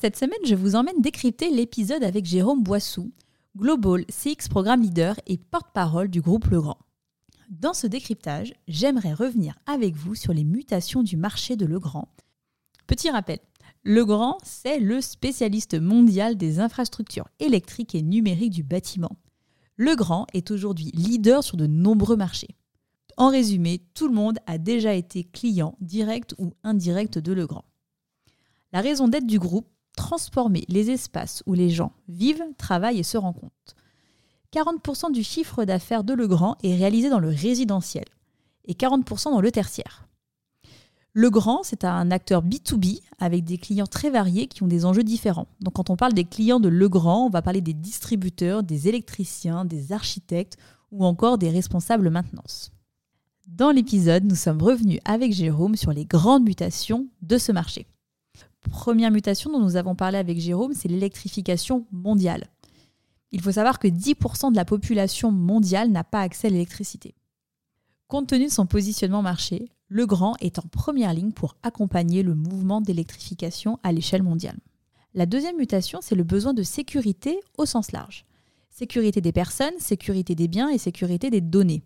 Cette semaine, je vous emmène décrypter l'épisode avec Jérôme Boissou, Global CX Programme Leader et porte-parole du groupe Legrand. Dans ce décryptage, j'aimerais revenir avec vous sur les mutations du marché de Legrand. Petit rappel, Legrand, c'est le spécialiste mondial des infrastructures électriques et numériques du bâtiment. Legrand est aujourd'hui leader sur de nombreux marchés. En résumé, tout le monde a déjà été client direct ou indirect de Legrand. La raison d'être du groupe, transformer les espaces où les gens vivent, travaillent et se rencontrent. 40% du chiffre d'affaires de Legrand est réalisé dans le résidentiel et 40% dans le tertiaire. Legrand, c'est un acteur B2B avec des clients très variés qui ont des enjeux différents. Donc quand on parle des clients de Legrand, on va parler des distributeurs, des électriciens, des architectes ou encore des responsables maintenance. Dans l'épisode, nous sommes revenus avec Jérôme sur les grandes mutations de ce marché première mutation dont nous avons parlé avec Jérôme, c'est l'électrification mondiale. Il faut savoir que 10% de la population mondiale n'a pas accès à l'électricité. Compte tenu de son positionnement marché, Legrand est en première ligne pour accompagner le mouvement d'électrification à l'échelle mondiale. La deuxième mutation, c'est le besoin de sécurité au sens large. Sécurité des personnes, sécurité des biens et sécurité des données.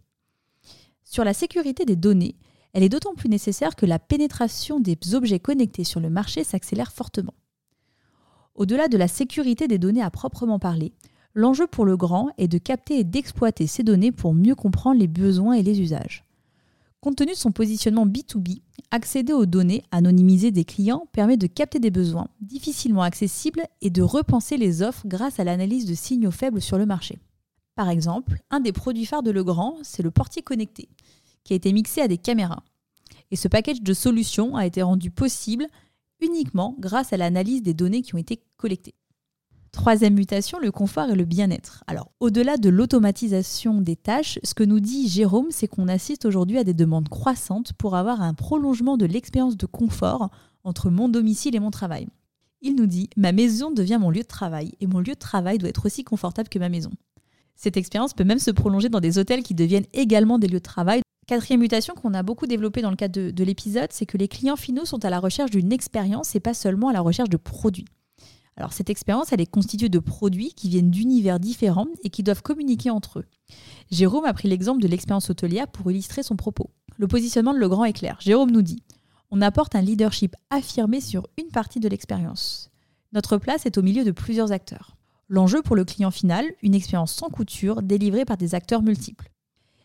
Sur la sécurité des données, elle est d'autant plus nécessaire que la pénétration des objets connectés sur le marché s'accélère fortement. Au-delà de la sécurité des données à proprement parler, l'enjeu pour le grand est de capter et d'exploiter ces données pour mieux comprendre les besoins et les usages. Compte tenu de son positionnement B2B, accéder aux données anonymisées des clients permet de capter des besoins difficilement accessibles et de repenser les offres grâce à l'analyse de signaux faibles sur le marché. Par exemple, un des produits phares de Legrand, c'est le portier connecté, qui a été mixé à des caméras. Et ce package de solutions a été rendu possible uniquement grâce à l'analyse des données qui ont été collectées. Troisième mutation, le confort et le bien-être. Alors, au-delà de l'automatisation des tâches, ce que nous dit Jérôme, c'est qu'on assiste aujourd'hui à des demandes croissantes pour avoir un prolongement de l'expérience de confort entre mon domicile et mon travail. Il nous dit Ma maison devient mon lieu de travail et mon lieu de travail doit être aussi confortable que ma maison. Cette expérience peut même se prolonger dans des hôtels qui deviennent également des lieux de travail Quatrième mutation qu'on a beaucoup développée dans le cadre de, l'épisode, c'est que les clients finaux sont à la recherche d'une expérience et pas seulement à la recherche de produits. Alors cette expérience, elle est constituée de produits qui viennent d'univers différents et qui doivent communiquer entre eux. Jérôme a pris l'exemple de l'expérience hôtelière pour illustrer son propos. Le positionnement de Legrand est clair. Jérôme nous dit On apporte un leadership affirmé sur une partie de l'expérience. Notre place est au milieu de plusieurs acteurs. L'enjeu pour le client final, une expérience sans couture délivrée par des acteurs multiples.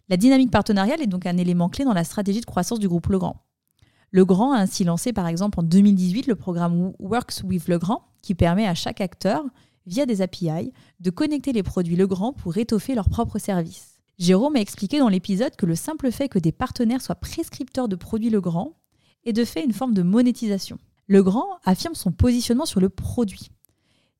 La dynamique partenariale est donc un élément clé dans la stratégie de croissance du groupe Legrand. Legrand a ainsi lancé par exemple en 2018 le programme Works with Legrand qui permet à chaque acteur, via des API, de connecter les produits Legrand pour étoffer leurs propres services. Jérôme a expliqué dans l'épisode que le simple fait que des partenaires soient prescripteurs de produits Legrand est de fait une forme de monétisation. Legrand affirme son positionnement sur le produit.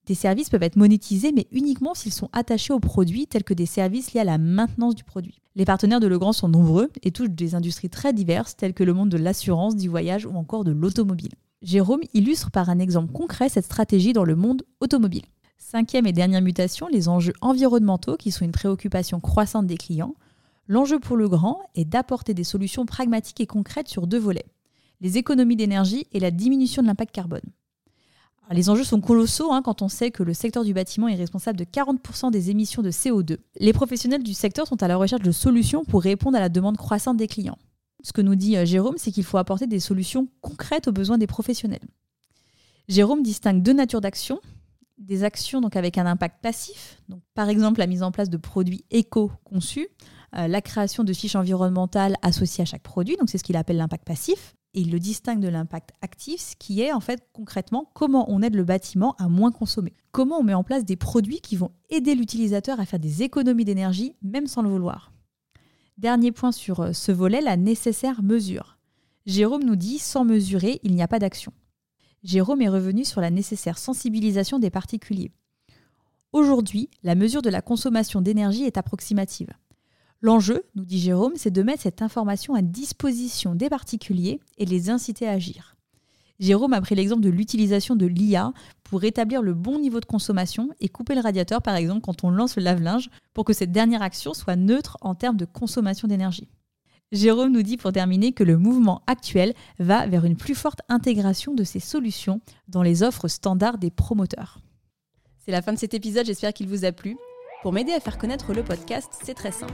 Des services peuvent être monétisés, mais uniquement s'ils sont attachés aux produits, tels que des services liés à la maintenance du produit. Les partenaires de Legrand sont nombreux et touchent des industries très diverses, telles que le monde de l'assurance, du voyage ou encore de l'automobile. Jérôme illustre par un exemple concret cette stratégie dans le monde automobile. Cinquième et dernière mutation, les enjeux environnementaux qui sont une préoccupation croissante des clients. L'enjeu pour Legrand est d'apporter des solutions pragmatiques et concrètes sur deux volets, les économies d'énergie et la diminution de l'impact carbone. Les enjeux sont colossaux hein, quand on sait que le secteur du bâtiment est responsable de 40% des émissions de CO2. Les professionnels du secteur sont à la recherche de solutions pour répondre à la demande croissante des clients. Ce que nous dit euh, Jérôme, c'est qu'il faut apporter des solutions concrètes aux besoins des professionnels. Jérôme distingue deux natures d'actions. Des actions donc avec un impact passif, par exemple la mise en place de produits éco-conçus, euh, la création de fiches environnementales associées à chaque produit, donc c'est ce qu'il appelle l'impact passif et il le distingue de l'impact actif, ce qui est en fait concrètement comment on aide le bâtiment à moins consommer. Comment on met en place des produits qui vont aider l'utilisateur à faire des économies d'énergie, même sans le vouloir. Dernier point sur euh, ce volet, la nécessaire mesure. Jérôme nous dit sans mesurer, il n'y a pas d'action. Jérôme est revenu sur la nécessaire sensibilisation des particuliers. Aujourd'hui, la mesure de la consommation d'énergie est approximative. L'enjeu, nous dit Jérôme, c'est de mettre cette information à disposition des particuliers et les inciter à agir. Jérôme a pris l'exemple de l'utilisation de l'IA pour établir le bon niveau de consommation et couper le radiateur par exemple quand on lance le lave-linge pour que cette dernière action soit neutre en termes de consommation d'énergie. Jérôme nous dit pour terminer que le mouvement actuel va vers une plus forte intégration de ces solutions dans les offres standards des promoteurs. C'est la fin de cet épisode, j'espère qu'il vous a plu. Pour m'aider à faire connaître le podcast, c'est très simple.